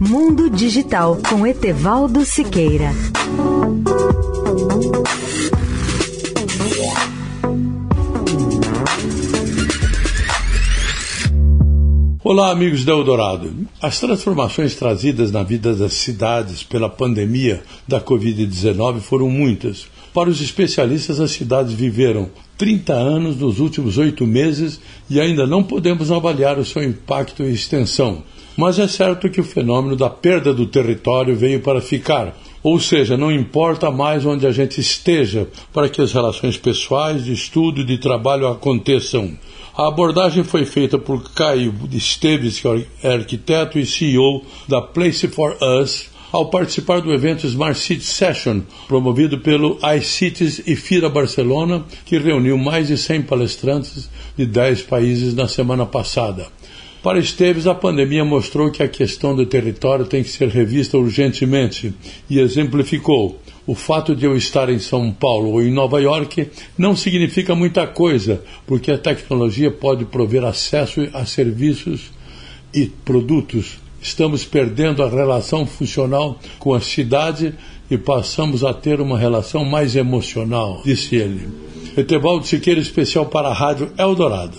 Mundo Digital com Etevaldo Siqueira. Olá, amigos da Eldorado. As transformações trazidas na vida das cidades pela pandemia da Covid-19 foram muitas. Para os especialistas, as cidades viveram 30 anos nos últimos oito meses e ainda não podemos avaliar o seu impacto e extensão. Mas é certo que o fenômeno da perda do território veio para ficar. Ou seja, não importa mais onde a gente esteja para que as relações pessoais, de estudo e de trabalho aconteçam. A abordagem foi feita por Caio Esteves, que é arquiteto e CEO da Place for Us, ao participar do evento Smart City Session, promovido pelo iCities e FIRA Barcelona, que reuniu mais de 100 palestrantes de 10 países na semana passada. Para Esteves, a pandemia mostrou que a questão do território tem que ser revista urgentemente e exemplificou. O fato de eu estar em São Paulo ou em Nova York não significa muita coisa, porque a tecnologia pode prover acesso a serviços e produtos Estamos perdendo a relação funcional com a cidade e passamos a ter uma relação mais emocional, disse ele. Etevaldo Siqueira, especial para a Rádio Eldorado.